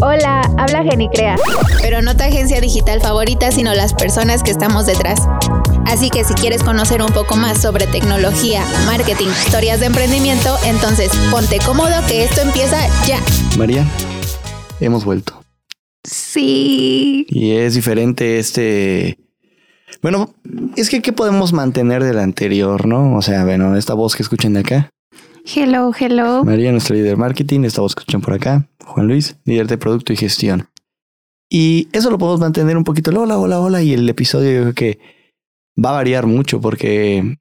Hola, habla Genicrea. Pero no tu agencia digital favorita, sino las personas que estamos detrás. Así que si quieres conocer un poco más sobre tecnología, marketing, historias de emprendimiento, entonces ponte cómodo que esto empieza ya. María, hemos vuelto. Sí. Y es diferente este... Bueno, es que ¿qué podemos mantener del anterior, no? O sea, bueno, esta voz que escuchan de acá. Hello, hello. María, nuestro líder de marketing, esta voz que escuchan por acá. Juan Luis, líder de producto y gestión. Y eso lo podemos mantener un poquito. Hola, hola, hola. Y el episodio yo creo que va a variar mucho porque...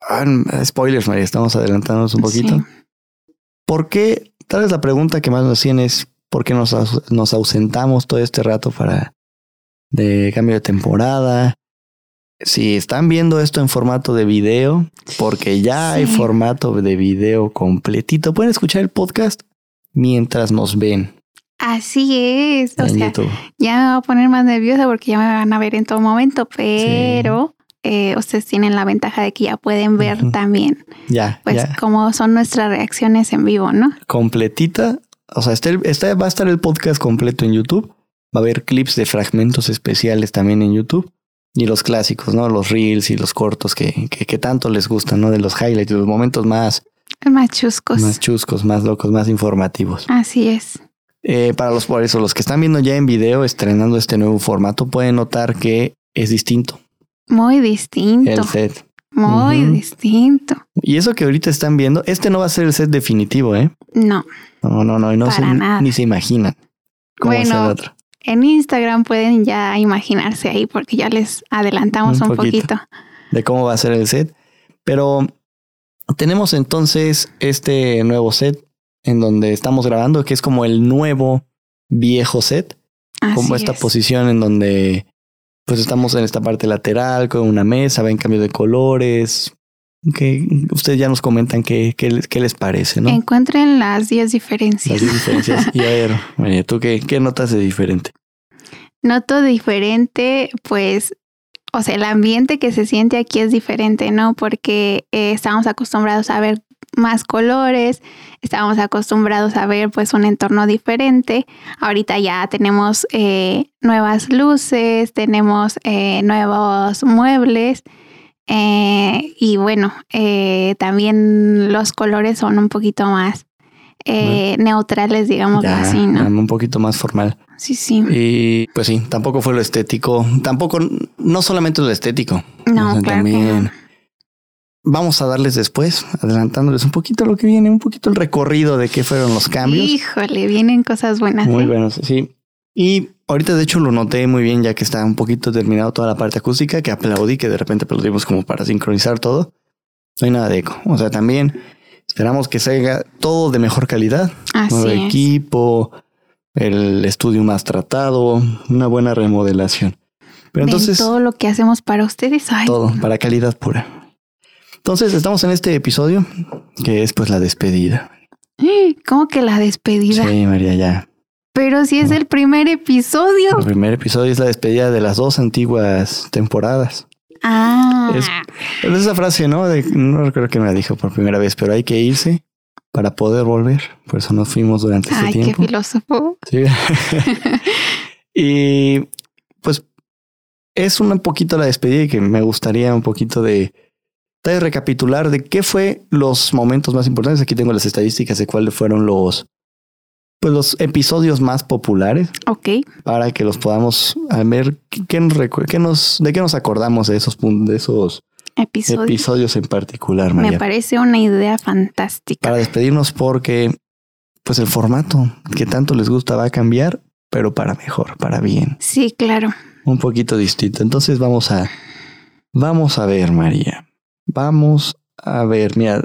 Ah, spoilers, María, estamos adelantándonos un poquito. Sí. ¿Por qué? Tal vez la pregunta que más nos hacían es ¿por qué nos, nos ausentamos todo este rato para de cambio de temporada? Si están viendo esto en formato de video, porque ya hay formato de video completito, pueden escuchar el podcast mientras nos ven Así es. O sea, YouTube. ya me voy a poner más nerviosa porque ya me van a ver en todo momento, pero eh, ustedes tienen la ventaja de que ya pueden ver también, Ya, pues, ya. cómo son nuestras reacciones en vivo, ¿no? Completita. O sea, este, este va a estar el podcast completo en YouTube. Va a haber clips de fragmentos especiales también en YouTube. Y los clásicos, ¿no? Los reels y los cortos que, que, que tanto les gustan, ¿no? De los highlights, de los momentos más, Más chuscos. más chuscos, más locos, más informativos. Así es. Eh, para los por eso, los que están viendo ya en video, estrenando este nuevo formato, pueden notar que es distinto Muy distinto. el set. Muy distinto. Y eso que ahorita están viendo, este no va a ser el set definitivo, ¿eh? No. No, no, no, y no Para se, nada. ni se imaginan cómo va a ser otro. En Instagram pueden ya imaginarse ahí porque ya les adelantamos Un un, poquito. poquito. de cómo va a ser el set. Pero tenemos entonces este nuevo set en donde estamos grabando, que es como el nuevo viejo set, como esta es. posición en donde pues estamos en esta parte lateral con una mesa, va en cambio de colores. Que ustedes ya nos comentan qué, qué, les- qué les parece, ¿no? Encuentren las 10 Las diferencias. diferencias. Y a ver, María, ¿tú qué, qué notas de diferente? Noto diferente, pues, o sea, el ambiente que se siente aquí es diferente, ¿no? Porque eh, estamos acostumbrados a ver más colores, estábamos acostumbrados a ver pues un entorno diferente. Ahorita ya tenemos eh, nuevas luces, tenemos eh, nuevos muebles eh, y bueno, eh, también los colores son un poquito más eh, neutrales, digamos Ya, así, ¿no? un poquito más formal. Sí, sí. Y pues sí, tampoco fue lo estético. Tampoco, no solamente lo estético. No, O sea, claro también no. vamos a darles después, adelantándoles un poquito lo que viene, un poquito el recorrido de qué fueron los cambios. Híjole, vienen cosas buenas. Muy ¿eh? buenos, sí. Y ahorita de hecho lo noté muy bien ya que está un poquito terminado toda la parte acústica, que aplaudí, que de repente aplaudimos como para sincronizar todo. No hay nada de eco. O sea, también esperamos que salga todo de mejor calidad. Así Nuevo es. equipo, el estudio más tratado, una buena remodelación. Pero Ven entonces, todo lo que hacemos para ustedes. Ay, todo para calidad pura. Entonces, estamos en este episodio que es pues la despedida. ¿Cómo que la despedida? Sí, María, ya. Pero si es el primer episodio. El primer episodio es la despedida de las dos antiguas temporadas. Ah, Es- Es esa frase, ¿no? De, no recuerdo que me la dijo por primera vez, pero hay que irse para poder volver. Por eso nos fuimos durante este ay, qué tiempo. filósofo. Sí. y pues es un poquito la despedida y que me gustaría un poquito de, de recapitular de qué fue los momentos más importantes. Aquí tengo las estadísticas de cuáles fueron los pues los episodios más populares Ok, para que los podamos a ver qué, qué nos qué nos de qué nos acordamos de esos de esos episodio. episodios en particular, Me María. parece una idea fantástica. Para despedirnos porque pues el formato que tanto les gusta va a cambiar, pero para mejor, para bien. Sí, claro. un poquito distinto. Entonces vamos a vamos a ver, María. Vamos a ver, mira,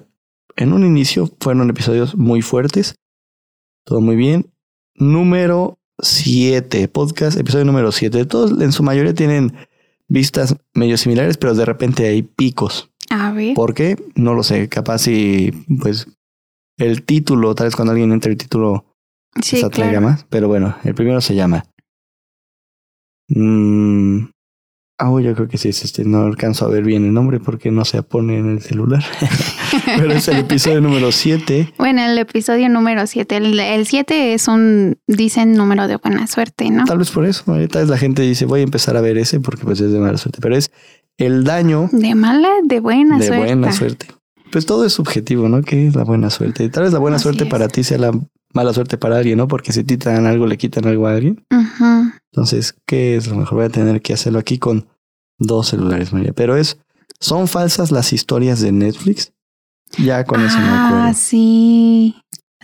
en un inicio fueron episodios muy fuertes. Todo muy bien. Número 7, podcast, episodio número 7. Todos en su mayoría tienen vistas medio similares, pero de repente hay picos. A ver. ¿Por qué? No lo sé. Capaz si pues el título, tal vez cuando alguien entre el título Sí, se atraiga claro. más. Pero bueno, el primero se llama. Mm, ah, yo creo que sí es este. No alcanzo a ver bien el nombre porque no se pone en el celular. pero es el episodio número 7. Bueno, el episodio número 7. El 7 es un, dicen, número de buena suerte, ¿no? Tal vez por eso. Ahorita la gente dice, voy a empezar a ver ese porque pues es de mala suerte. Pero es el daño. De mala, de buena suerte. De buena suerte. Pues todo es subjetivo, ¿no? ¿Qué es la buena suerte? Tal vez la buena suerte para ti sea la mala suerte para alguien, ¿no? Porque si te dan algo, le quitan algo a alguien. Entonces, ¿qué es lo mejor? Voy a tener que hacerlo aquí con dos celulares, María. Pero es, ¿son falsas las historias de Netflix? Ya con eso me acuerdo. Ah, sí.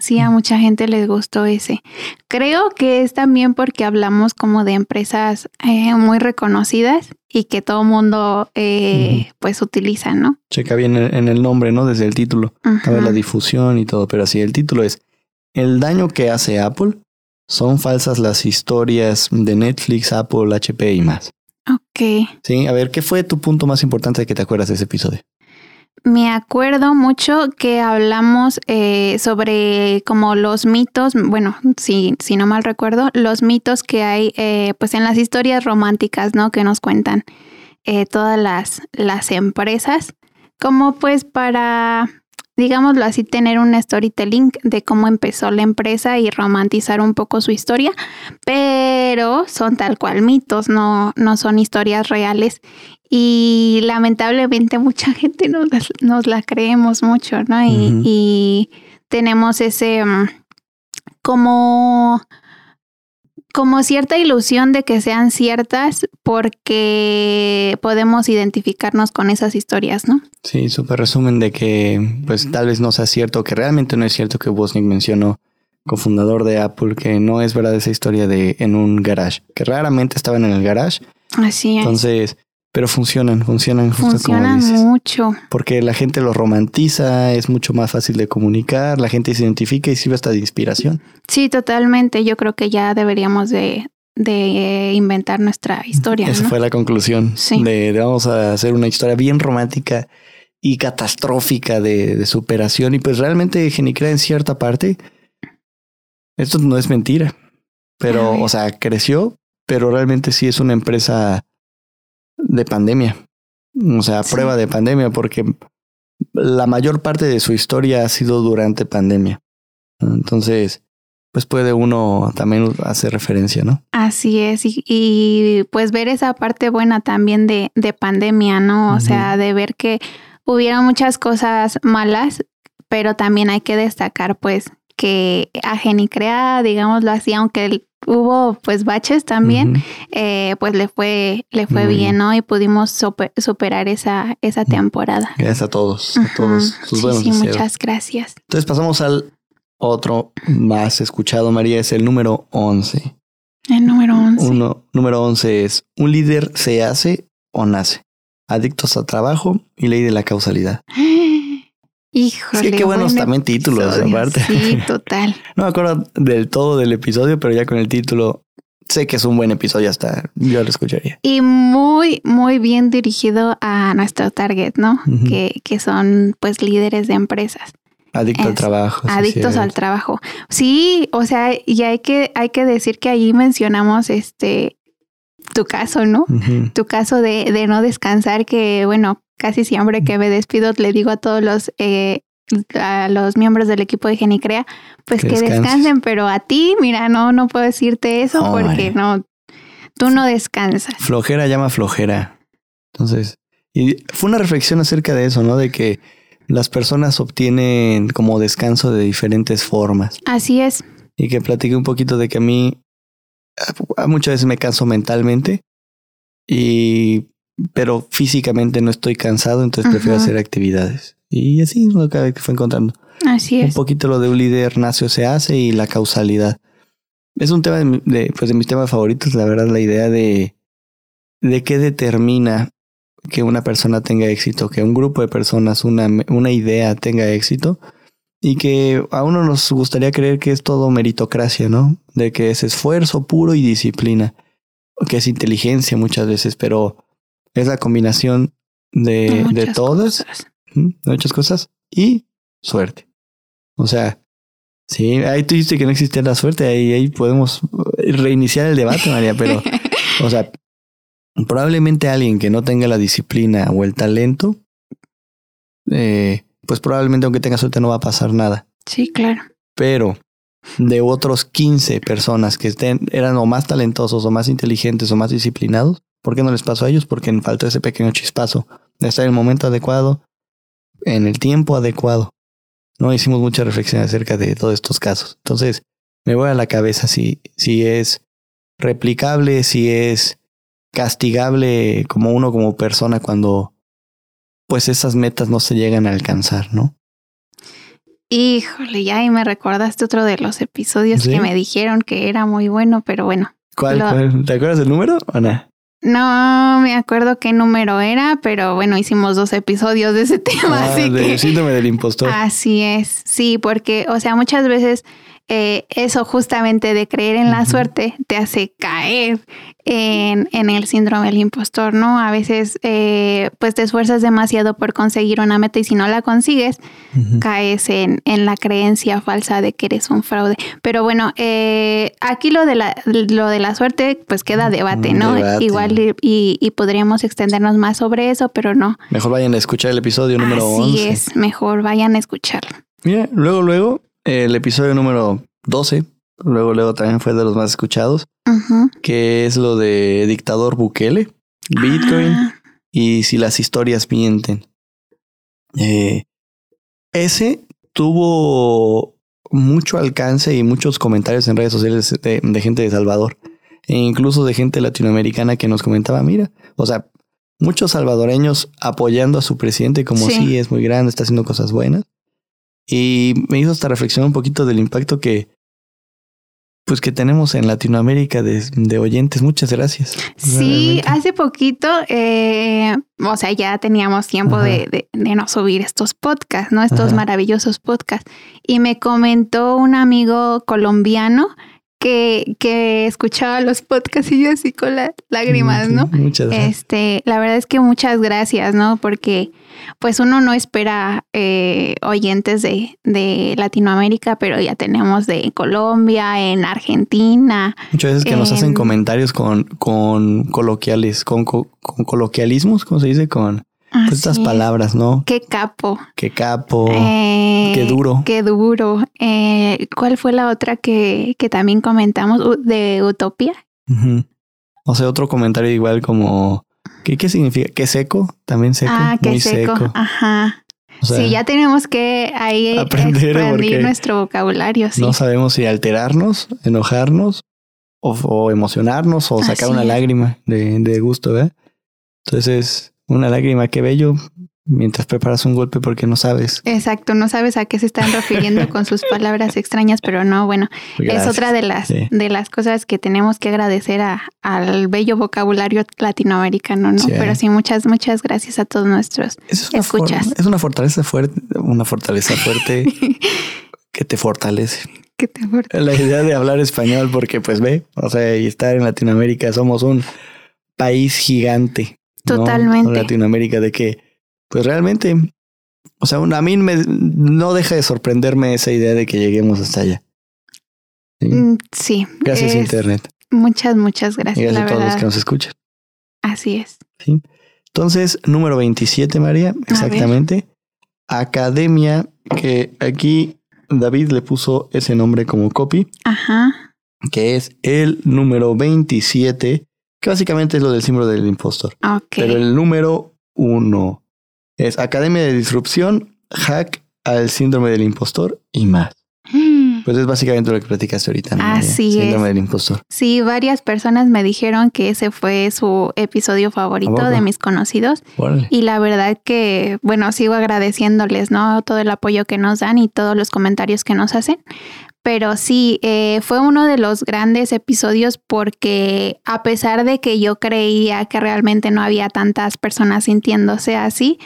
Sí, a mucha gente les gustó ese. Creo que es también porque hablamos como de empresas eh, muy reconocidas y que todo mundo eh, pues utiliza, ¿no? Checa bien en el nombre, ¿no? Desde el título. A ver la difusión y todo, pero así el título es El daño que hace Apple. Son falsas las historias de Netflix, Apple, HP y más. Ok. Sí, a ver, ¿qué fue tu punto más importante de que te acuerdas de ese episodio? Me acuerdo mucho que hablamos eh, sobre como los mitos, bueno, si, si no mal recuerdo, los mitos que hay eh, pues en las historias románticas, ¿no? Que nos cuentan eh, todas las, las empresas, como pues para, digámoslo así, tener un storytelling de cómo empezó la empresa y romantizar un poco su historia, pero son tal cual mitos, no, no son historias reales y lamentablemente mucha gente nos, nos la creemos mucho, ¿no? Y, tenemos ese mm, como como cierta ilusión de que sean ciertas porque podemos identificarnos con esas historias, ¿no? Sí, súper resumen de que pues tal vez no sea cierto, que realmente no es cierto que Wozniak mencionó, cofundador de Apple, que no es verdad esa historia de en un garage, que raramente estaban en el garage. Así es. Entonces, pero funcionan, funcionan justo funcionan mucho. Porque la gente lo romantiza, es mucho más fácil de comunicar, la gente se identifica y sirve hasta de inspiración. Sí, totalmente. Yo creo que ya deberíamos de, de inventar nuestra historia. Esa fue la conclusión. Sí. De, vamos a hacer una historia bien romántica y catastrófica de, de superación. Y pues realmente Genicrea en cierta parte, esto no es mentira. Pero, o sea, creció, pero realmente sí es una empresa de pandemia. O sea, prueba de pandemia, porque la mayor parte de su historia ha sido durante pandemia. Entonces, pues puede uno también hacer referencia, ¿no? Así es, y, pues ver esa parte buena también de, de pandemia, ¿no? O sea, de ver que hubiera muchas cosas malas, pero también hay que destacar pues que a Genicrea, digámoslo así, aunque el hubo pues baches también, eh, pues le fue, le fue bien, ¿no? Y pudimos superar esa, esa temporada. Gracias a todos, a todos sus sí, sí, muchas gracias. Entonces pasamos al otro más escuchado, María, es el número 11. El número 11. Uno, número 11 es, un líder se hace o nace. Adictos al trabajo y ley de la causalidad. Híjole. Sí, qué buenos también títulos, aparte. Sí, total. no me acuerdo del todo del episodio, pero ya con el título sé que es un buen episodio, hasta yo lo escucharía. Y muy, muy bien dirigido a nuestro target, ¿no? que, que son pues líderes de empresas. Adictos al trabajo. Adictos al trabajo. Sí, o sea, y hay que, hay que decir que allí mencionamos este tu caso, ¿no? Tu caso de, de no descansar, que bueno, casi siempre que me despido le digo a todos los eh, a los miembros del equipo de Genicrea, pues que, descansen, pero a ti, mira, no, no puedo decirte eso porque no, tú no descansas. Flojera llama flojera. Entonces, y fue una reflexión acerca de eso, ¿no? De que las personas obtienen como descanso de diferentes formas. Así es. Y que platiqué un poquito de que a mí muchas veces me canso mentalmente y pero físicamente no estoy cansado, entonces prefiero hacer actividades. Y así es lo que fue encontrando. Así es. Un poquito lo de un líder nace o se hace y la causalidad. Es un tema de, pues de mis temas favoritos, la verdad, la idea de, de qué determina que una persona tenga éxito, que un grupo de personas, una, una idea tenga éxito y que a uno nos gustaría creer que es todo meritocracia, ¿no? De que es esfuerzo puro y disciplina, que es inteligencia muchas veces, pero es la combinación de, de, todas, de muchas cosas y suerte. O sea, sí, ahí tú dijiste que no existía la suerte, ahí, ahí podemos reiniciar el debate, María, pero, o sea, probablemente alguien que no tenga la disciplina o el talento, eh, pues probablemente aunque tengas suerte no va a pasar nada. Sí, claro. Pero de otros 15 personas que estén, eran o más talentosos o más inteligentes o más disciplinados, ¿por qué no les pasó a ellos? Porque faltó ese pequeño chispazo de estar en el momento adecuado, en el tiempo adecuado. No hicimos mucha reflexión acerca de todos estos casos. Entonces, me voy a la cabeza si, si es replicable, si es castigable como uno como persona cuando pues esas metas no se llegan a alcanzar, ¿no? Híjole, ya ahí me recordaste otro de los episodios que me dijeron que era muy bueno, pero bueno. ¿Cuál, cuál? ¿Te acuerdas del número o no? No me acuerdo qué número era, pero bueno, hicimos dos episodios de ese tema. Ah, así del síndrome del impostor. Así es, sí, porque, o sea, muchas veces eh, eso justamente de creer en la suerte te hace caer en, en, el síndrome del impostor, ¿no? A veces eh, pues te esfuerzas demasiado por conseguir una meta y si no la consigues, caes en, en, la creencia falsa de que eres un fraude. Pero bueno, eh, aquí lo de, la, lo de la suerte pues queda debate, ¿no? Igual y, y, podríamos extendernos más sobre eso, pero no. Mejor vayan a escuchar el episodio número 11. Sí, es, mejor vayan a escucharlo. Mira, luego, luego el episodio número 12, luego, luego también fue de los más escuchados, que es lo de dictador Bukele, Bitcoin ah. y si las historias mienten. Eh, ese tuvo mucho alcance y muchos comentarios en redes sociales de, gente de Salvador e incluso de gente latinoamericana que nos comentaba, mira, o sea, muchos salvadoreños apoyando a su presidente como sí es muy grande, está haciendo cosas buenas. Y me hizo hasta reflexionar un poquito del impacto que, pues que tenemos en Latinoamérica de, oyentes. Muchas gracias. Sí, hace poquito, eh, o sea, ya teníamos tiempo de, de, de, no subir estos podcasts, ¿no? Estos maravillosos podcasts. Y me comentó un amigo colombiano que, que escuchaba los podcasts y yo así con las lágrimas, ¿no? Muchas gracias. Este, la verdad es que muchas gracias, ¿no? Porque pues uno no espera eh, oyentes de, de, Latinoamérica, pero ya tenemos de Colombia, en Argentina. Muchas veces que nos hacen comentarios con, con coloquiales, con, con coloquialismos, ¿cómo se dice? Con pues estas palabras, ¿no? Qué capo. Qué capo. Eh, qué duro. Qué duro. Eh, ¿Cuál fue la otra que, que también comentamos de Utopía? O sea, otro comentario igual como, ¿qué, qué significa? ¿Qué seco? También seco. Ah, qué seco. Ajá. sí, ya tenemos que ahí aprender expandir nuestro vocabulario. Sí. No sabemos si alterarnos, enojarnos o, emocionarnos o sacar una lágrima de, de gusto, ¿verdad? Entonces, una lágrima, qué bello, mientras preparas un golpe porque no sabes. Exacto, no sabes a qué se están refiriendo con sus palabras extrañas, pero no, bueno, es otra de las de las cosas que tenemos que agradecer a, al bello vocabulario latinoamericano, ¿no? Pero sí, muchas muchas gracias a todos nuestros es escuchas. es una fortaleza fuerte, una fortaleza fuerte que te fortalece. Que te fortalece. La idea de hablar español porque pues ve, o sea, y estar en Latinoamérica somos un país gigante Totalmente. Latinoamérica, de que, pues realmente, o sea, a mí me, no deja de sorprenderme esa idea de que lleguemos hasta allá. Sí. Mm, gracias, Internet. Muchas, muchas gracias. gracias a todos los que nos escuchan. Así es. Sí. Entonces, número 27, María, exactamente. Academia, que aquí David le puso ese nombre como copy. Ajá. Que es el número 27 que básicamente es lo del símbolo del impostor. Pero el número uno es Academia de Disrupción, Hack al Síndrome del Impostor y más. Hmm. Pues es básicamente lo que platicaste ahorita. ¿no? Así Síndrome del impostor. Sí, varias personas me dijeron que ese fue su episodio favorito de mis conocidos. Y la verdad que, bueno, sigo agradeciéndoles, ¿no? Todo el apoyo que nos dan y todos los comentarios que nos hacen. Pero sí, eh, fue uno de los grandes episodios porque a pesar de que yo creía que realmente no había tantas personas sintiéndose así,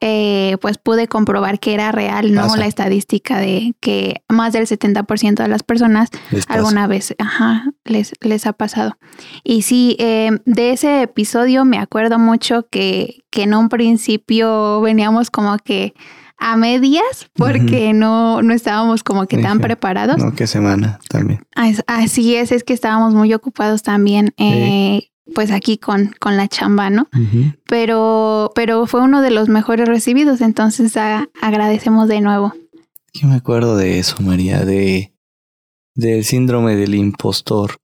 eh, pues pude comprobar que era real, ¿no? La estadística de que más del 70% de las personas alguna vez ajá, les, les ha pasado. Y sí, eh, de ese episodio me acuerdo mucho que, que en un principio veníamos como que a medias porque no, no estábamos como que tan preparados. No, qué semana también. Así es, es que estábamos muy ocupados también. Eh, pues aquí con, con la chamba, ¿no? Pero, pero fue uno de los mejores recibidos, entonces agradecemos de nuevo. Yo me acuerdo de eso, María, de del síndrome del impostor.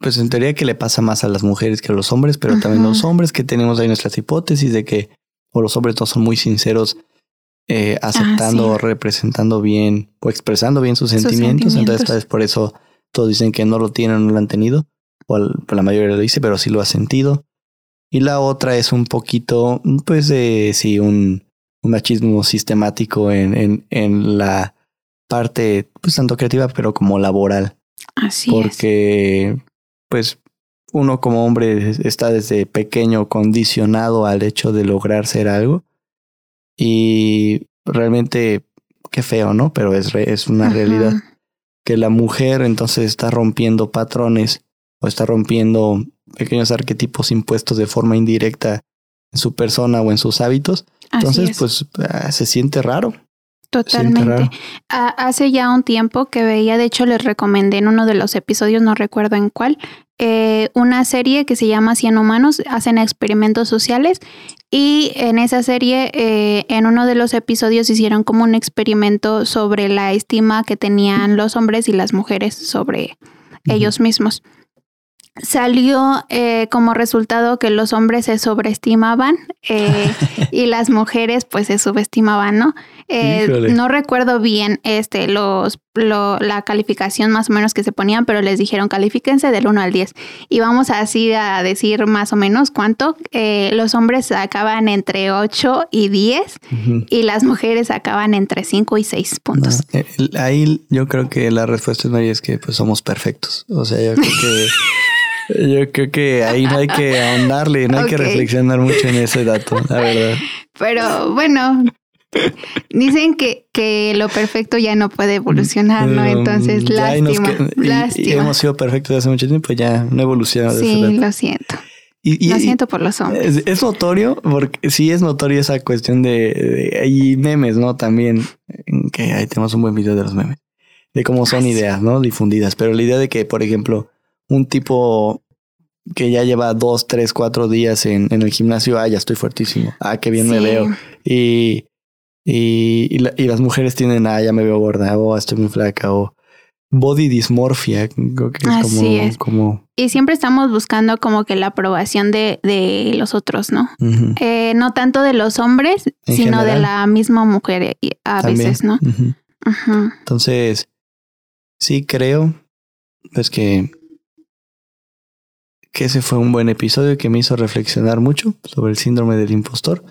Pues en teoría que le pasa más a las mujeres que a los hombres, pero también los hombres que tenemos ahí nuestras hipótesis de que o los hombres no son muy sinceros eh, aceptando o representando bien o expresando bien sus sentimientos. Entonces, vez por eso todos dicen que no lo tienen o no lo han tenido. O la mayoría lo dice, pero sí lo ha sentido. Y la otra es un poquito, pues, de sí, un, un machismo sistemático en, en, en la parte, pues tanto creativa, pero como laboral. Así Porque, pues, uno como hombre está desde pequeño condicionado al hecho de lograr ser algo. Y realmente, qué feo, ¿no? Pero es, es una realidad. Que la mujer entonces está rompiendo patrones o está rompiendo pequeños arquetipos impuestos de forma indirecta en su persona o en sus hábitos. Entonces, pues ah, se siente raro. Totalmente. hace ya un tiempo que veía, de hecho les recomendé en uno de los episodios, no recuerdo en cuál, eh, una serie que se llama Cien Humanos, hacen experimentos sociales y en esa serie, eh, en uno de los episodios hicieron como un experimento sobre la estima que tenían los hombres y las mujeres sobre ellos mismos salió eh, como resultado que los hombres se sobreestimaban eh, y las mujeres pues se subestimaban, ¿no? Eh, no recuerdo bien este los la calificación más o menos que se ponían, pero les dijeron califíquense del 1 al 10. Y vamos así a decir más o menos cuánto. los hombres acaban entre 8 y 10 y las mujeres acaban entre 5 y 6 puntos. ahí yo creo que la respuesta es que pues somos perfectos. O sea, yo creo que Yo creo que ahí no hay que ahondarle, no hay que reflexionar mucho en ese dato, la verdad. Pero bueno, dicen que, que lo perfecto ya no puede evolucionar, ¿no? Entonces, lástima, lástima. hemos sido perfectos hace mucho tiempo, ya no evoluciona. Sí, lo siento. Y, lo siento por los hombres. Es, notorio, porque sí es notorio esa cuestión de, hay memes, ¿no? También, que ahí tenemos un buen video de los memes, de cómo son ideas, ¿no? Difundidas, pero la idea de que, por ejemplo, un tipo que ya lleva dos, tres, cuatro días en, en el gimnasio, ah, ya estoy fuertísimo, ah, qué bien me veo. Y, y, y, las mujeres tienen, ah, ya me veo gorda, o oh, estoy muy flaca, o body dysmorphia, creo que es como, es. como... Y siempre estamos buscando como que la aprobación de, de los otros, ¿no? eh, no tanto de los hombres, sino de la misma mujer eh, a veces, ¿no? Entonces, sí creo, pues que que ese fue un buen episodio que me hizo reflexionar mucho sobre el síndrome del impostor.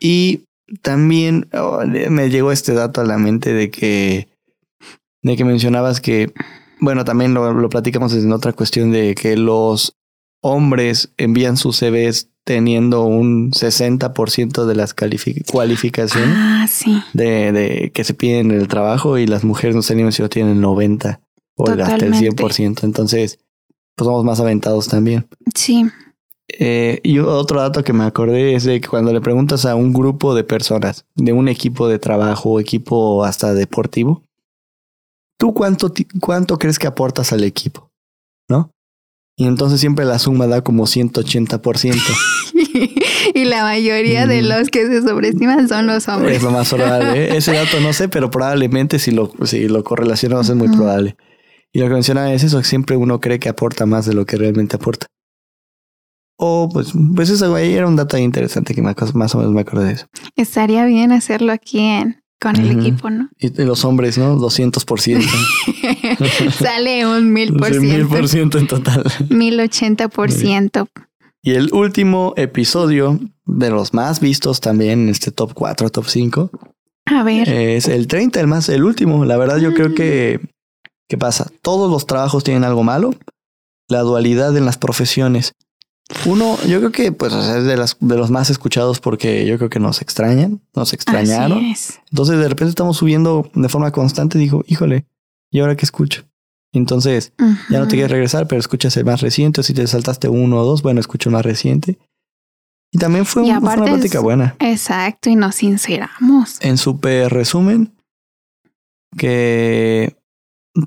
Y también oh, me llegó este dato a la mente de que, de que mencionabas que, bueno, también lo, lo platicamos en otra cuestión de que los hombres envían sus CVs teniendo un 60% de las cualificaciones ah, sí. de, de, que se piden en el trabajo y las mujeres no sé ni si lo tienen 90 o hasta el 100%. Entonces, pues somos más aventados también. Sí. Eh, y otro dato que me acordé es de que cuando le preguntas a un grupo de personas, de un equipo de trabajo, equipo hasta deportivo, ¿tú cuánto, cuánto crees que aportas al equipo? ¿No? Y entonces siempre la suma da como 180%. y la mayoría de los que se sobreestiman son los hombres. Es lo más probable. ¿eh? Ese dato no sé, pero probablemente si lo, si lo correlacionamos es muy probable. Y lo que menciona es eso, siempre uno cree que aporta más de lo que realmente aporta. O pues, pues eso ahí era un dato interesante que más o menos me acordé de eso. Estaría bien hacerlo aquí en, con el equipo, ¿no? Y los hombres, ¿no? 200%. Sale un mil por ciento. Mil por ciento en total. Mil ochenta por ciento. Y el último episodio de los más vistos también en este top 4, top 5. A ver. Es el 30, el más, el último. La verdad, yo creo ah. que ¿Qué pasa? Todos los trabajos tienen algo malo. La dualidad en las profesiones. Uno, yo creo que pues es de, las, de los más escuchados porque yo creo que nos extrañan, nos extrañaron. Entonces de repente estamos subiendo de forma constante. Digo, híjole, ¿y ahora qué escucho? Entonces ya no te quieres regresar, pero escuchas el más reciente. O si te saltaste uno o dos, bueno, escucho el más reciente. Y también fue, una plática buena. Exacto, y nos sinceramos. En súper resumen, que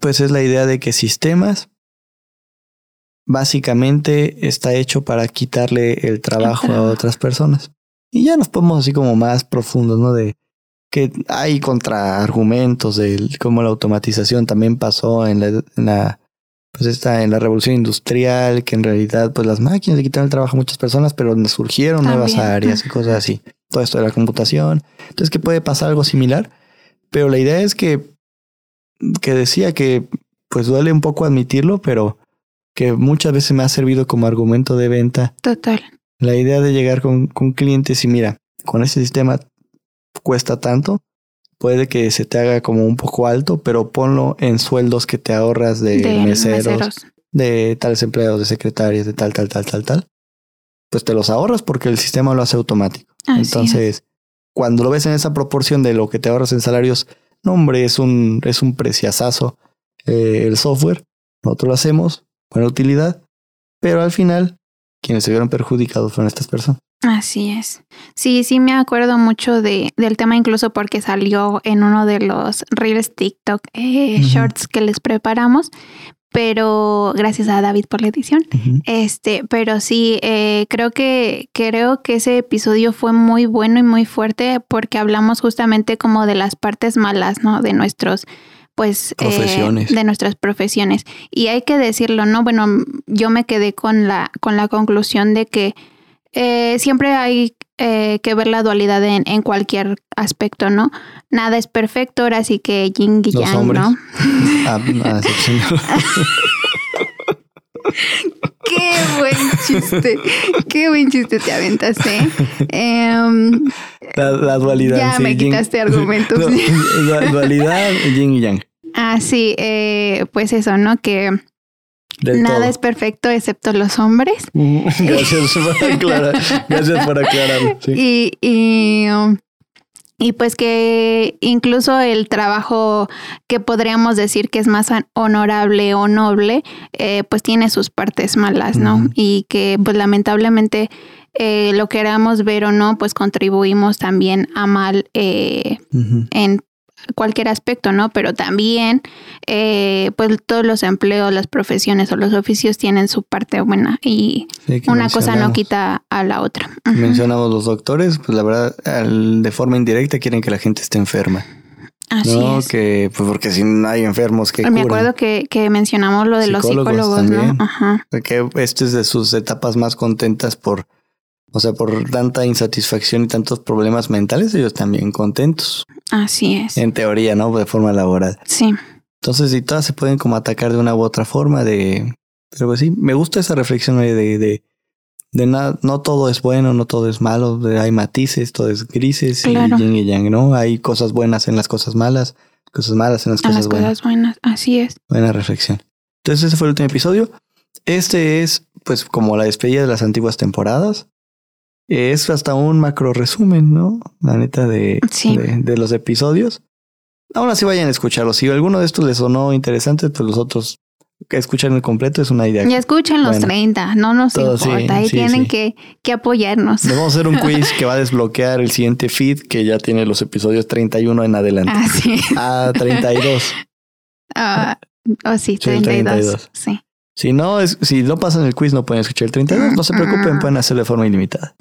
pues es la idea de que sistemas básicamente está hecho para quitarle el trabajo a otras personas. Y ya nos ponemos así como más profundos, ¿no? De que hay contraargumentos de cómo la automatización también pasó en la, en la pues esta, en la revolución industrial, que en realidad pues las máquinas le quitaron el trabajo a muchas personas, pero surgieron nuevas áreas y cosas así. Todo esto de la computación. Entonces que puede pasar algo similar, pero la idea es que, que decía que pues duele un poco admitirlo, pero que muchas veces me ha servido como argumento de venta Total. la idea de llegar con, con clientes y mira, con este sistema cuesta tanto, puede que se te haga como un poco alto, pero ponlo en sueldos que te ahorras de, de meseros, meseros. de tales empleados, de secretarias, de tal, tal, tal, tal, tal. Pues te los ahorras porque el sistema lo hace automático. Así es. Entonces, cuando lo ves en esa proporción de lo que te ahorras en salarios, no hombre, es un, es un preciazazo eh, el software. Nosotros lo hacemos, buena utilidad, pero al final, quienes se vieron perjudicados fueron estas personas. Así es. Sí, sí me acuerdo mucho de, del tema incluso porque salió en uno de los Reels TikTok eh, shorts que les preparamos, pero gracias a David por la edición. Este, pero sí, eh, creo que creo que ese episodio fue muy bueno y muy fuerte porque hablamos justamente como de las partes malas, ¿no? De nuestros pues eh, Profesiones. de nuestras profesiones y hay que decirlo no bueno yo me quedé con la con la conclusión de que eh, siempre hay eh, que ver la dualidad en, en cualquier aspecto no nada es perfecto ahora sí que yin y yang hombres. no Ah, ah, excepción. Qué buen chiste. Qué buen chiste te aventaste. Em, la, la dualidad. Ya sí, me yin- quitaste argumentos. No, la dualidad, yin y yang. ah, sí, eh, pues eso, ¿no? Que Del nada todo. es perfecto excepto los hombres. Gracias por aclarar. Gracias por aclarar. Sí. Y, y, um, y pues que incluso el trabajo que podríamos decir que es más honorable o noble, eh, pues tiene sus partes malas, ¿no? Y que pues lamentablemente eh, lo queramos ver o no, pues contribuimos también a mal eh, Ujú. en cualquier aspecto, ¿no? Pero también, eh, pues todos los empleos, las profesiones o los oficios tienen su parte buena y Sí, una cosa no quita a la otra. Mencionamos los doctores, pues la verdad, al- de forma indirecta quieren que la gente esté enferma. Así no, es. que, pues porque si no hay enfermos que Me curan. acuerdo que, que mencionamos lo de los Psicólogos también. ¿no? Ajá. Que esto es de sus etapas más contentas por, o sea, por tanta insatisfacción y tantos problemas mentales, ellos también contentos. Así es. En teoría, ¿no? De forma laboral. Sí. Entonces, y todas se pueden como atacar de una u otra forma de... Pero pues sí, me gusta esa reflexión de, de, de, de nada, no todo es bueno, no todo es malo, de- hay matices, todo es grises Claro. y yin y yang, ¿no? Hay cosas buenas en las cosas malas, cosas malas en las cosas las buenas. cosas buenas. Así es. Buena reflexión. Entonces, ese fue el último episodio. Este es, pues, como la despedida de las antiguas temporadas. Es hasta un macro resumen, ¿no? La neta de, Sí. de, de los episodios. Aún así vayan a escucharlos. Si alguno de estos les sonó interesante, pues los otros que escuchan el completo es una idea. Y escuchen los Bueno. 30, no nos Todo, importa. Ahí sí, tienen. Que, que apoyarnos. Les vamos a hacer un quiz que va a desbloquear el siguiente feed que ya tiene los episodios 31 en adelante. Así. Ah, 32. Ah, oh, sí, Sí, el 32. 32. Sí. Si no, es, si no pasan el quiz, no pueden escuchar el 32. No se preocupen, pueden hacerlo de forma ilimitada.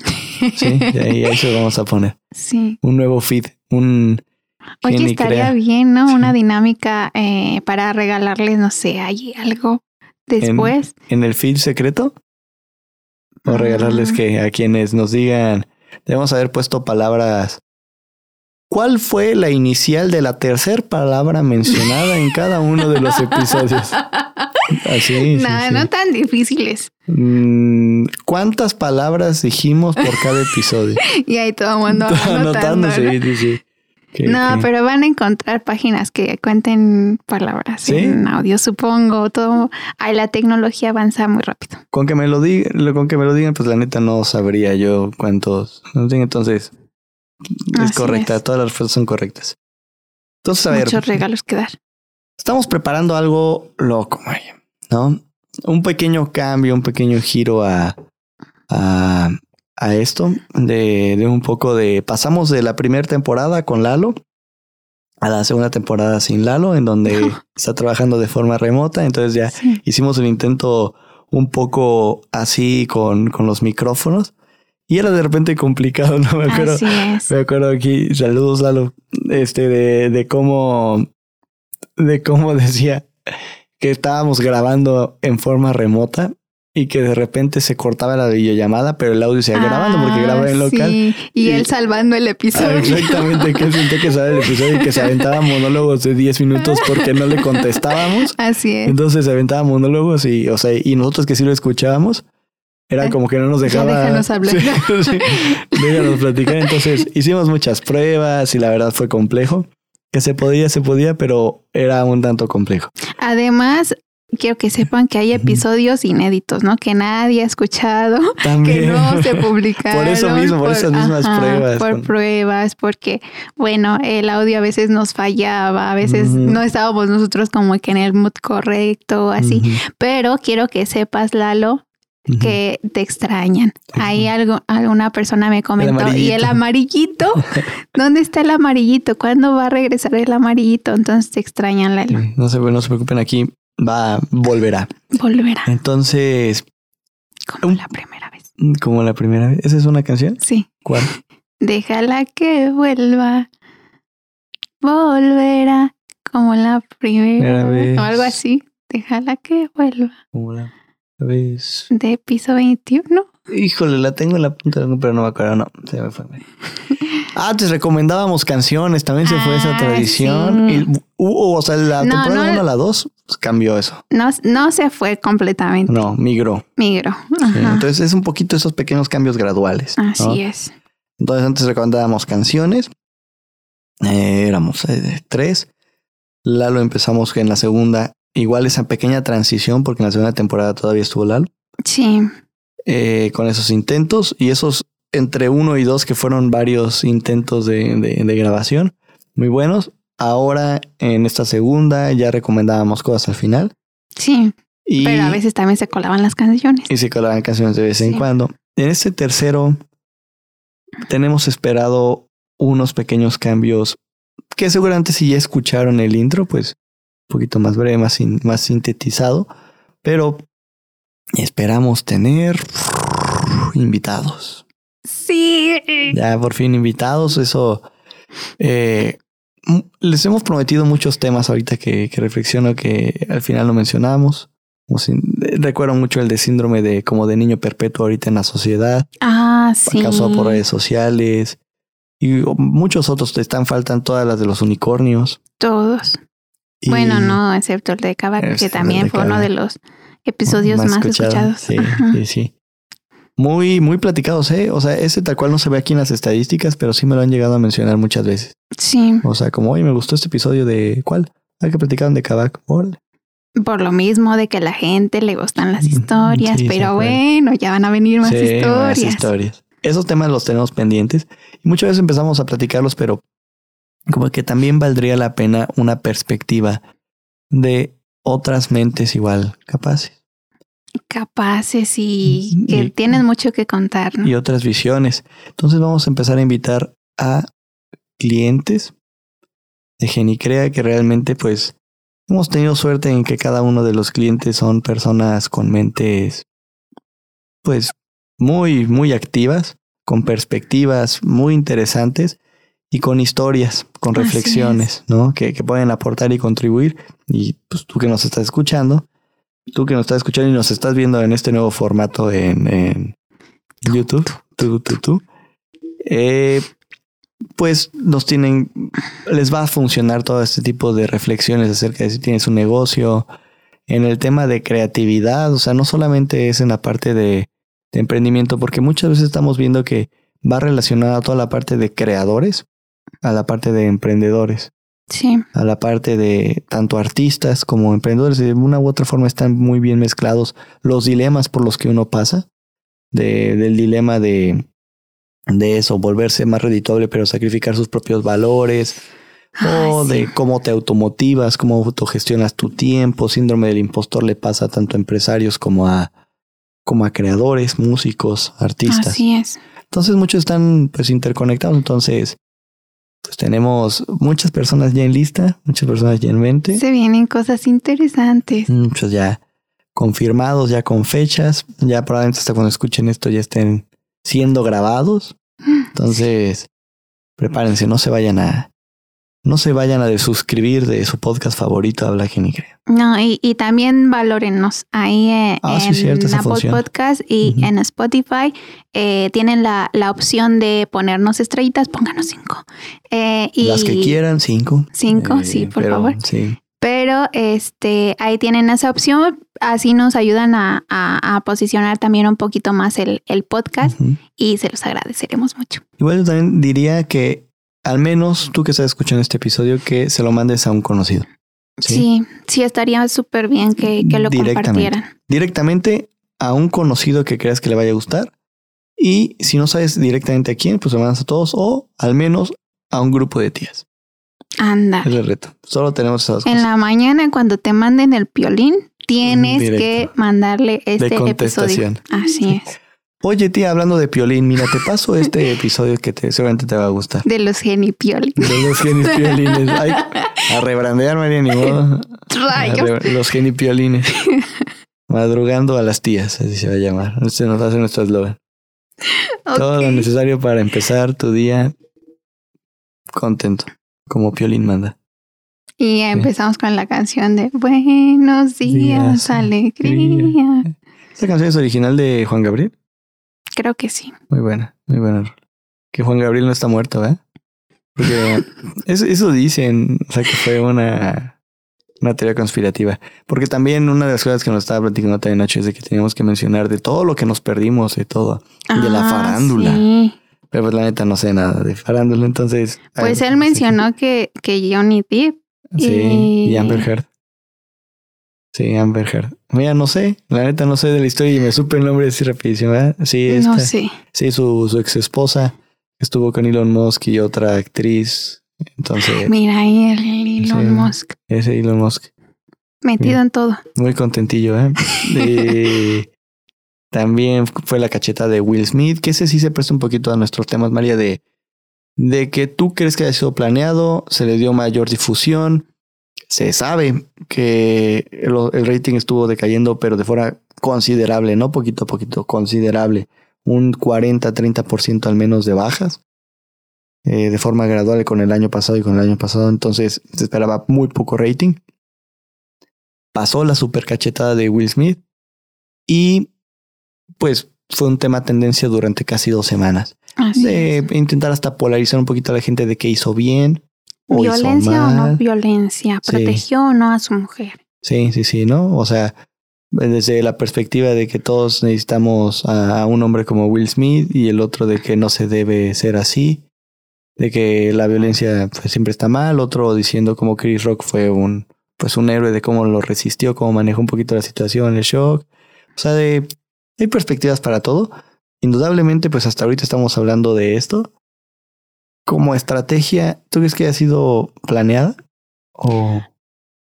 Sí, y ahí, se lo vamos a poner. Sí. Un nuevo feed, un Oye, estaría crea. bien, ¿no? Sí. Una dinámica eh, para regalarles, no sé, allí algo después. en el feed secreto. O regalarles Ah. que a quienes nos digan, debemos haber puesto palabras. ¿Cuál fue la inicial de la tercera palabra mencionada en cada uno de los episodios? Así. sí, no, sí. no tan difíciles. Mm, ¿Cuántas palabras dijimos por cada episodio? Y ahí todo el mundo anotando. ¿no? sí, pero van a encontrar páginas que cuenten palabras ¿Sí? en audio, supongo. Todo. Ay, la tecnología avanza muy rápido. Con que me lo digan, con que me lo digan, pues la neta no sabría yo cuántos. Entonces es Así correcta, es. todas las respuestas son correctas. Entonces, a ver, Muchos regalos que dar. Estamos preparando algo loco, María, ¿no? Un pequeño cambio, un pequeño giro a, a, a esto, de, de un poco de. Pasamos de la primera temporada con Lalo a la segunda temporada sin Lalo, en donde está trabajando de forma remota. Entonces ya Sí. hicimos un intento un poco así con, con los micrófonos. Y era de repente complicado, ¿no? Me acuerdo, Así es. me acuerdo aquí, saludos, Lalo, este, de, de cómo, de cómo decía que estábamos grabando en forma remota y que de repente se cortaba la videollamada, pero el audio se iba grabando porque Ah, grababa en local. sí, Y, Y- él salvando el Ah, episodio. exactamente, que él sintió que sabe el episodio y que se aventaba monólogos de 10 minutos porque no le contestábamos. Así es. Entonces se aventaba monólogos y, o sea, y nosotros que sí lo escuchábamos, era Eh, como que no nos ya dejaba. déjanos hablar. Sí, sí, déjanos platicar. Entonces hicimos muchas pruebas y la verdad fue complejo. Que se podía, se podía, pero era un tanto complejo. Además, quiero que sepan que hay episodios inéditos, ¿no? Que nadie ha escuchado, También. que no se publicaron. Por eso mismo, por esas mismas pruebas. Por pruebas, porque, bueno, el audio a veces nos fallaba, a veces no estábamos nosotros como que en el mood correcto, así. Pero quiero que sepas, Lalo, que te extrañan. Ahí algo, alguna persona me comentó, y el amarillito, ¿dónde está el amarillito? ¿Cuándo va a regresar el amarillito? Entonces te extrañan, Lalo. No se, no se preocupen aquí, va, volverá. Volverá, Entonces, como la primera vez. como la primera vez, ¿esa es una canción? Sí. ¿Cuál? Déjala que vuelva. Volverá como la primera vez. O algo así. Déjala que vuelva. Como la vez. De piso 21. Híjole, la tengo en la punta de la pero no me acuerdo, no, se me fue. Ah, Antes recomendábamos canciones, también se fue esa Ah, tradición. sí. Y, uh, o sea, la No, temporada no. 1 a la 2 cambió eso. No, no se fue completamente. No, migró. Sí, Ajá. Entonces es un poquito esos pequeños cambios graduales. ¿no? Así es. Entonces antes recomendábamos canciones. Eh, éramos eh, tres. Lalo empezamos en la segunda. Igual esa pequeña transición, porque en la segunda temporada todavía estuvo Lalo. Sí. eh, con esos intentos y esos entre uno y dos que fueron varios intentos de, de- de grabación muy buenos. Ahora en esta segunda ya recomendábamos cosas al final Sí. y, Pero a veces también se colaban las canciones. y se colaban canciones de vez en Sí. cuando. En este tercero tenemos esperado unos pequeños cambios que seguramente si ya escucharon el intro, pues poquito más breve, más, sin- más sintetizado, pero esperamos tener invitados. Sí. Ya por fin invitados, eso. eh, les hemos prometido muchos temas ahorita que, que reflexiono que al final lo mencionamos. Como si- recuerdo mucho el de síndrome de como de niño perpetuo ahorita en la sociedad, Ah, sí. causado por redes sociales. Y muchos otros te están faltan todas las de los unicornios. Todos. Y Bueno, no, excepto el de Kavak, Excepto que el también fue uno de los episodios más, escuchados. Sí, Ajá. sí, sí. Muy, muy platicados, ¿eh? O sea, ese tal cual no se ve aquí en las estadísticas, pero sí me lo han llegado a mencionar muchas veces. Sí, O sea, como, oye, me gustó este episodio de ¿cuál? Ah, que platicaban de Kavak. Órale. por lo mismo de que a la gente le gustan las historias, sí, pero bueno, ya van a venir más Sí, historias. más historias. Esos temas los tenemos pendientes y muchas veces empezamos a platicarlos, pero como que también valdría la pena una perspectiva de otras mentes igual capaces Capaces y que y- tienen mucho que contar, ¿no? y otras visiones. Entonces vamos a empezar a invitar a clientes de Genicrea que realmente pues hemos tenido suerte en que cada uno de los clientes son personas con mentes pues muy muy activas, con perspectivas muy interesantes y con historias, con reflexiones, ¿no? Que, que pueden aportar y contribuir. Y pues tú que nos estás escuchando, tú que nos estás escuchando y nos estás viendo en este nuevo formato en, en YouTube, tú, tú, tú, eh, pues nos tienen, les va a funcionar todo este tipo de reflexiones acerca de si tienes un negocio, en el tema de creatividad, o sea, no solamente es en la parte de, de emprendimiento, porque muchas veces estamos viendo que va relacionada a toda la parte de creadores, a la parte de emprendedores Sí, a la parte de tanto artistas como emprendedores, de una u otra forma están muy bien mezclados los dilemas por los que uno pasa, de, del dilema de, de eso, volverse más redituable pero sacrificar sus propios valores, o sí. de cómo te automotivas, cómo autogestionas tu tiempo, síndrome del impostor le pasa tanto a empresarios como a, como a creadores, músicos, artistas. Así es. Entonces muchos están pues interconectados, entonces pues tenemos muchas personas ya en lista, muchas personas ya en mente, Se vienen cosas interesantes. muchos ya confirmados, ya con fechas. Ya probablemente hasta cuando escuchen esto ya estén siendo grabados. Entonces, prepárense, no se vayan a, no se vayan a desuscribir de su podcast favorito, Habla Crea. No, y, y también valórennos ahí eh, Ah, sí, en cierto, esa Apple. Podcast y en Spotify. eh, tienen la, la opción de ponernos estrellitas, pónganos cinco. Eh, y Las que quieran, cinco. Eh, Cinco, sí, por pero, favor. Sí. Pero este, ahí tienen esa opción. Así nos ayudan a, a- a posicionar también un poquito más el, el podcast y se los agradeceremos mucho. Igual yo también diría que al menos tú que estás escuchando este episodio, que se lo mandes a un conocido. Sí, sí, estaría súper bien que, que lo Directamente. compartieran. Directamente a un conocido que creas que le vaya a gustar. Y si no sabes directamente a quién, pues lo mandas a todos o al menos a un grupo de tías. Anda. Es el reto. Solo tenemos esas dos En cosas. la mañana, cuando te manden el piolín, tienes Directo. que mandarle este episodio. contestación. Así es. Oye, tía, hablando de Piolín, mira, te paso este episodio que te, seguramente te va a gustar. De los genipiolín. De los genipiolines. Ay, a rebrandear, María, ni modo. Rayos. re- Los genipiolines. Madrugando a las tías, así se va a llamar. Este nos hace nuestro eslogan. Todo lo necesario para empezar tu día contento, como Piolín manda. Y empezamos con la canción de Buenos días, Días, alegría. Esta canción es original de Juan Gabriel. Creo que sí. Muy buena, muy buena. Que Juan Gabriel no está muerto, ¿verdad? Porque eso, eso dicen, o sea, que fue una, una teoría conspirativa. Porque también una de las cosas que nos estaba platicando también Nacho es de que teníamos que mencionar de todo lo que nos perdimos, de todo. De la Ah, farándula. sí. Pero pues la neta no sé nada de farándula, entonces... Pues él mencionó que, que Johnny Depp Sí, y- y Amber Heard. Sí, Amber Heard. Mira, no sé, la neta no sé de la historia y me supe el nombre así rapidísimo, ¿verdad? Sí, esta, no sé. sí su, su ex esposa estuvo con Elon Musk y otra actriz. Entonces, Mira ahí el Elon Sí. Musk ese Elon Musk, metido en todo. muy contentillo, ¿eh? De- también fue la cacheta de Will Smith, que ese sí se presta un poquito a nuestros temas, María, de, de que tú crees que haya sido planeado, se le dio mayor difusión, se sabe que el, el rating estuvo decayendo, pero de forma considerable, no poquito a poquito, considerable, un 40-30% al menos de bajas, eh, de forma gradual con el año pasado y con el año pasado, entonces se esperaba muy poco rating. Pasó la super cachetada de Will Smith y pues fue un tema tendencia durante casi dos semanas. Así De es. intentar hasta polarizar un poquito a la gente de qué hizo bien ¿Violencia o no violencia? Sí. ¿Protegió o no a su mujer? Sí, sí, sí, ¿no? O sea, desde la perspectiva de que todos necesitamos a, a un hombre como Will Smith y el otro de que no se debe ser así, de que la violencia pues, siempre está mal, otro diciendo como Chris Rock fue un pues un héroe de cómo lo resistió, cómo manejó un poquito la situación, el shock. O sea, de hay perspectivas para todo. Indudablemente, pues hasta ahorita estamos hablando de esto. Como estrategia, ¿tú crees que haya sido planeada? O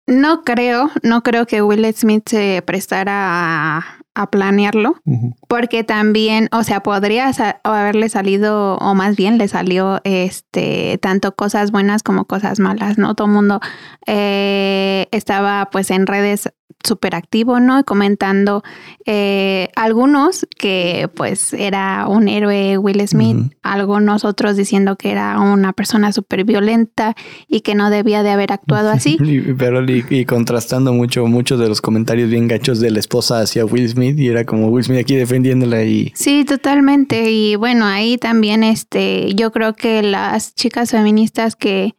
No creo, no creo que Will Smith se prestara a, a planearlo, porque también, o sea, podría sa- haberle salido, o más bien le salió, este, tanto cosas buenas como cosas malas, ¿no? Todo el mundo eh, estaba, pues, en redes súper activo, ¿no? Y comentando eh, algunos que, pues, era un héroe Will Smith, algunos otros diciendo que era una persona súper violenta y que no debía de haber actuado así. Pero y, y contrastando mucho, muchos de los comentarios bien gachos de la esposa hacia Will Smith y era como Will Smith aquí defendiéndola y Sí, totalmente. Y bueno, ahí también este, yo creo que las chicas feministas que,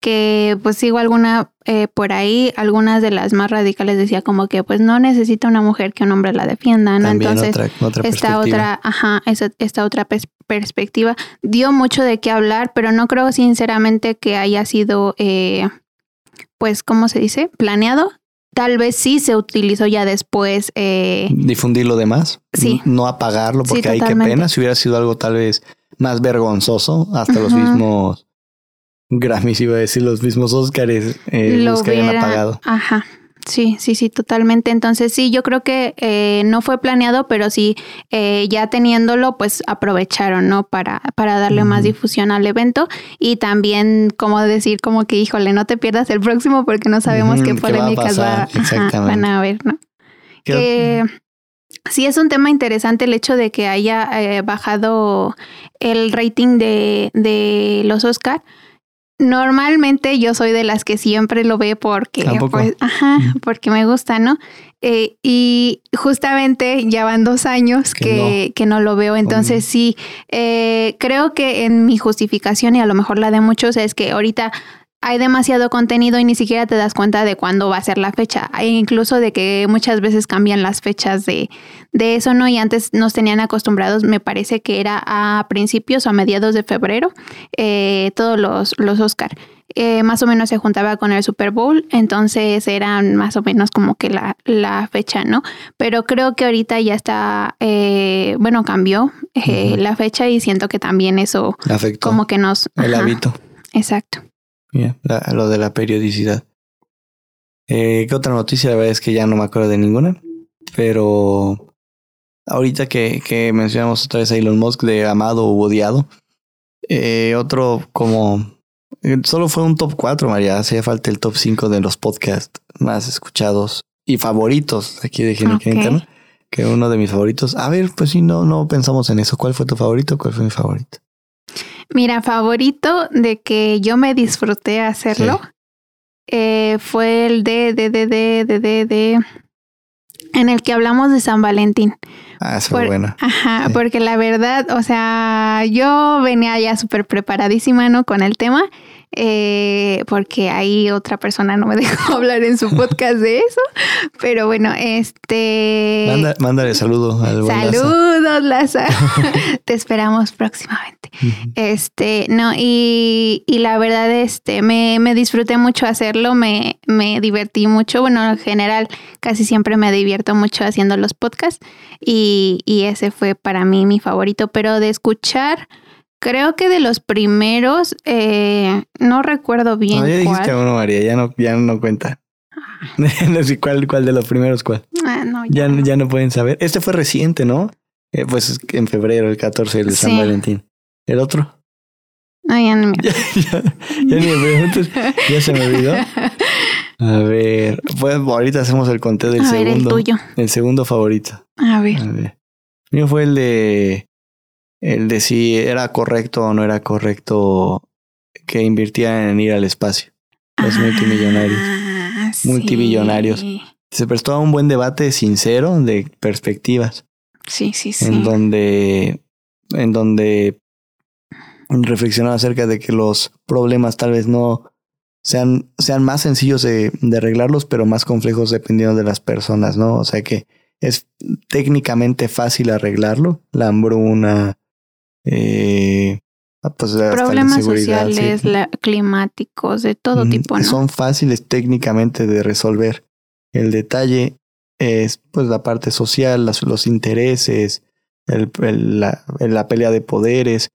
que pues sigo alguna eh, por ahí, algunas de las más radicales decía como que pues no necesita una mujer que un hombre la defienda, ¿no? también Entonces, otra, otra esta otra, ajá, esa- esta otra pers- perspectiva dio mucho de qué hablar, pero no creo sinceramente que haya sido, eh, pues, ¿cómo se dice? Planeado. Tal vez sí se utilizó ya después. eh, Difundir lo demás, Sí. no apagarlo Sí, porque hay que pena. Si hubiera sido algo tal vez más vergonzoso, hasta los mismos Grammys, iba a decir, los mismos Oscars eh, lo buscarían hubiera- apagado. Ajá. Sí, sí, sí, totalmente. Entonces sí, yo creo que eh, no fue planeado, pero sí, eh, ya teniéndolo, pues aprovecharon, ¿no? Para, para darle más difusión al evento y también como decir como que, híjole, no te pierdas el próximo porque no sabemos qué ¿qué va a polémicas va, ajá, Exactamente. van a haber, ¿no? que sí es un tema interesante el hecho de que haya eh, bajado el rating de, de los Oscar. Normalmente yo soy de las que siempre lo ve porque, pues, ajá, porque me gusta, ¿no? Eh, y justamente ya van dos años que, que, no. lo veo. Entonces sí, eh, creo que en mi justificación y a lo mejor la de muchos es que ahorita hay demasiado contenido y ni siquiera te das cuenta de cuándo va a ser la fecha, e incluso de que muchas veces cambian las fechas de, de eso, ¿no? Y antes nos tenían acostumbrados, me parece que era a principios o a mediados de febrero, eh, todos los, los Oscar. Eh, más o menos se juntaba con el Super Bowl, entonces eran más o menos como que la, la fecha, ¿no? Pero creo que ahorita ya está, eh, bueno, cambió la fecha y siento que también eso Afectó como que nos... El hábito. Exacto lo de la periodicidad. Eh, ¿Qué otra noticia? La verdad es que ya no me acuerdo de ninguna. Pero ahorita que, que mencionamos otra vez a Elon Musk de amado o odiado, eh, otro como... Eh, solo fue un top 4, María. Hacía falta el top 5 de los podcasts más escuchados y favoritos aquí de Genial Que uno de mis favoritos. A ver, pues si no, no pensamos en eso. ¿Cuál fue tu favorito? ¿Cuál fue mi favorito? Mira, favorito de que yo me disfruté hacerlo eh, fue el de, de, de, de, de, de, en el que hablamos de San Valentín. Ah, eso fue bueno. Ajá, porque la verdad, o sea, yo venía ya súper preparadísima, ¿no? Con el tema eh, porque ahí otra persona no me dejó hablar en su podcast de eso. Pero bueno, este. mándale saludo al Saludos, Laza. Te esperamos próximamente. Este, no, y, y, la verdad, este, me, me disfruté mucho hacerlo, me, me divertí mucho. Bueno, en general, casi siempre me divierto mucho haciendo los podcasts. Y, y ese fue para mí mi favorito. Pero de escuchar. Creo que de los primeros, eh, no recuerdo bien. No, ya dijiste uno, María, ya no, ya no cuenta. Ah. no sé cuál, cuál de los primeros, cuál. Ah, no, ya, ya, no. pueden saber. Este fue reciente, ¿no? Eh, pues en febrero, el 14 de San Valentín. ¿El otro? Ah, ya no me ya, ya, ya ni me preguntes, ya se me olvidó. A ver, pues ahorita hacemos el conteo del A segundo. Ver, el tuyo. El segundo favorito. A ver. A ver. mío fue el de el de si era correcto o no era correcto que invirtieran en ir al espacio. Los ah, multimillonarios. Multimillonarios. Se prestó a un buen debate sincero de perspectivas. Sí, sí, sí. En donde, en donde reflexionaba acerca de que los problemas tal vez no sean, sean más sencillos de, de arreglarlos, pero más complejos dependiendo de las personas, ¿no? O sea que es técnicamente fácil arreglarlo, la hambruna, eh, ah, pues problemas sociales, climáticos, de todo tipo. ¿no? Son fáciles técnicamente de resolver. El detalle es pues la parte social, los intereses, el, la, la, pelea de poderes.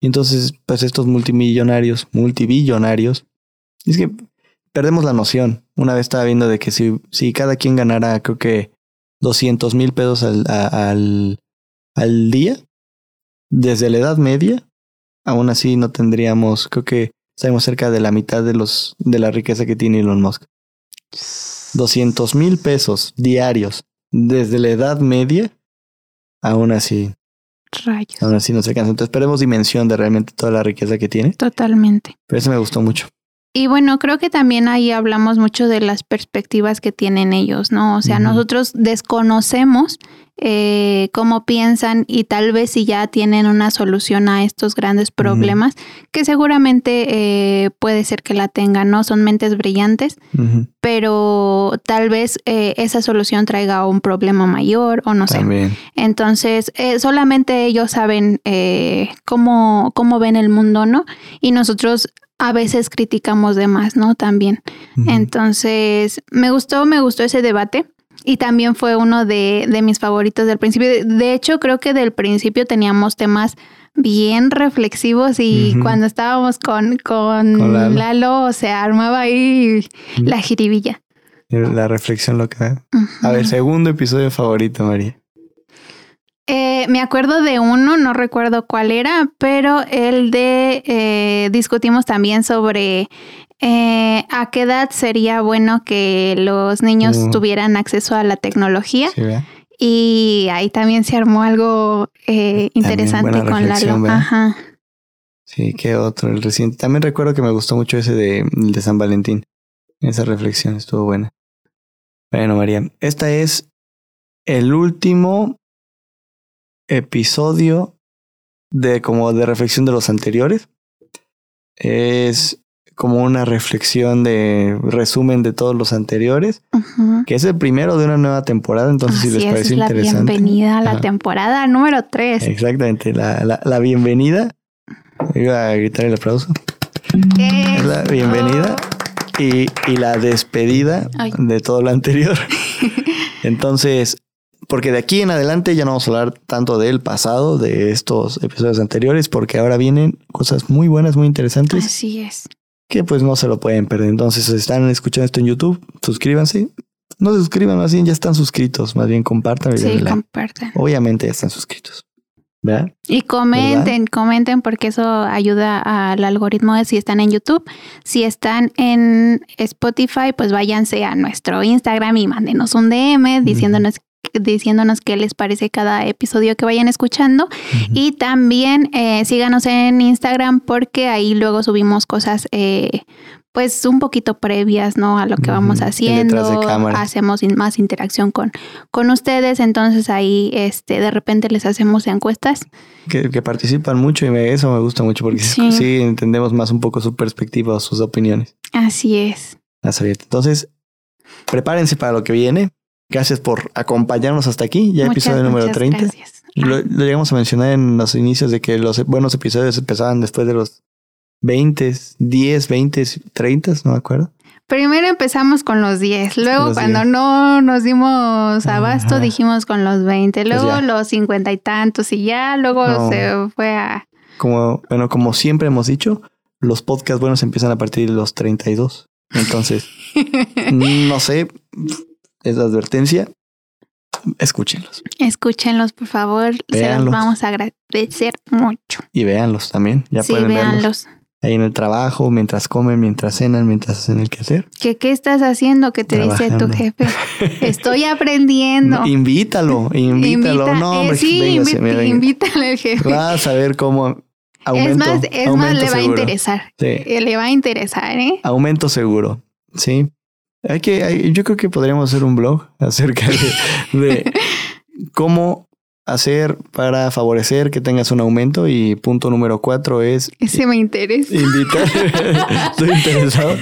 Y entonces, pues estos multimillonarios, multibillonarios, es que perdemos la noción. Una vez estaba viendo de que si, si cada quien ganara, creo que 200 mil pesos al, al, al día, desde la Edad Media, aún así no tendríamos, creo que sabemos cerca de la mitad de los de la riqueza que tiene Elon Musk. 200 mil pesos diarios desde la Edad Media, aún así. Rayos. Aún así no se alcanza. Entonces, esperemos dimensión de realmente toda la riqueza que tiene. Totalmente. Pero eso me gustó mucho. Y bueno, creo que también ahí hablamos mucho de las perspectivas que tienen ellos, ¿no? O sea, nosotros desconocemos eh, cómo piensan y tal vez si ya tienen una solución a estos grandes problemas, que seguramente eh, puede ser que la tengan, ¿no? Son mentes brillantes, pero tal vez eh, esa solución traiga un problema mayor o no sé. Entonces, solamente ellos saben cómo, cómo ven el mundo, ¿no? Y nosotros a veces criticamos de más, ¿no? También. Entonces, me gustó, me gustó ese debate y también fue uno de, de, mis favoritos del principio. De hecho, creo que del principio teníamos temas bien reflexivos y cuando estábamos con, con, Lalo. se armaba ahí la jiribilla. La reflexión loca. A ver, segundo episodio favorito, María. Eh, me acuerdo de uno, no recuerdo cuál era, pero el de eh, discutimos también sobre eh, a qué edad sería bueno que los niños Mm. tuvieran acceso a la tecnología. Sí. Y ahí también se armó algo eh, interesante con. ¿verdad? Ajá. Sí, qué otro, el reciente. También recuerdo que me gustó mucho ese de, de San Valentín. Esa reflexión estuvo buena. Bueno, María, esta es el último episodio de como de reflexión de los anteriores. Es como una reflexión de resumen de todos los anteriores, que es el primero de una nueva temporada, entonces si Así les es, parece es la interesante. bienvenida a la Ajá. temporada número 3. Exactamente, la, la, la bienvenida. Iba a gritar el aplauso. Es la bienvenida y, y la despedida Ay. de todo lo anterior. Entonces, porque de aquí en adelante ya no vamos a hablar tanto del pasado, de estos episodios anteriores, porque ahora vienen cosas muy buenas, muy interesantes, Así es. que pues no se lo pueden perder. Entonces, si están escuchando esto en YouTube, suscríbanse. No se suscriban, más bien ya están suscritos, más bien compartan Sí, compartan. Obviamente ya están suscritos. ¿Verdad? Y comenten, comenten porque eso ayuda al algoritmo de si están en YouTube. Si están en Spotify, pues váyanse a nuestro Instagram y mándenos un DM diciéndonos, diciéndonos qué les parece cada episodio que vayan escuchando. Y también eh, síganos en Instagram porque ahí luego subimos cosas eh, pues un poquito previas, ¿no? A lo que vamos haciendo. de. Hacemos in- más interacción con, con ustedes. Entonces ahí este, de repente les hacemos encuestas. que, que participan mucho y me- eso me gusta mucho porque sí. Sí. entendemos más un poco su perspectiva sus opiniones. Así es. Entonces, prepárense para lo que viene. Gracias por acompañarnos hasta aquí. Ya Muchas, episodio número muchas 30. Gracias. Lo, lo llegamos a mencionar en los inicios de que los buenos episodios empezaban después de los 20, 10, 20, 30, no me acuerdo. Primero empezamos con los 10, luego Los cuando 10. no nos dimos abasto Ajá. dijimos con los 20, luego ya. los 50 y tantos y ya luego No. se fue a... Como, bueno, como siempre hemos dicho, los podcasts buenos empiezan a partir de los 32. Entonces, no sé, es la advertencia. Escúchenlos Escúchenlos, por favor, se los vamos a agradecer mucho. y véanlos también. Ya sí, pueden verlos ahí en el trabajo, mientras comen, mientras cenan, mientras hacen el quehacer. ¿Qué, ¿Qué estás haciendo? ¿Qué te dice tu jefe? Estoy aprendiendo. Invítalo, invítalo. Invita- no, eh, hombre, sí, véngase, invita- venga. invítale al jefe. Vas a ver cómo aumento. es más, es más, le va a interesar. Sí, Eh, Le va a interesar, ¿eh? aumento seguro. Sí. Hay que, hay- yo creo que podríamos hacer un blog acerca de, de cómo hacer para favorecer que tengas un aumento. Y punto número cuatro es Ese me interesa. invitar. Estoy interesado.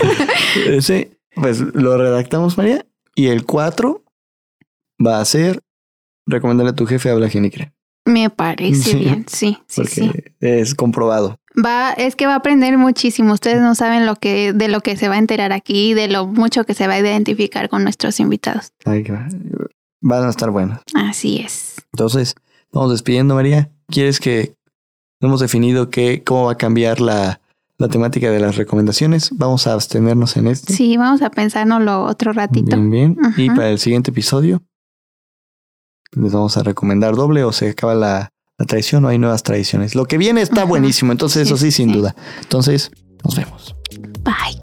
Ese, pues lo redactamos, María. Y el cuatro va a ser recomendarle a tu jefe habla Genicre. Me parece Sí. bien, sí, sí, Porque sí. es comprobado. Va, es que va a aprender muchísimo. Ustedes no saben lo que, de lo que se va a enterar aquí, de lo mucho que se va a identificar con nuestros invitados. Ay, que va- van a estar buenos. Así es. Entonces, vamos despidiendo, María. ¿Quieres que hemos definido que, cómo va a cambiar la, la temática de las recomendaciones? Vamos a abstenernos en este. Sí, vamos a pensárnoslo otro ratito. Bien, bien. Y para el siguiente episodio, les vamos a recomendar doble o se acaba la, la tradición o hay nuevas tradiciones. Lo que viene está buenísimo, entonces eso sí, sin duda. Entonces, nos vemos. Bye.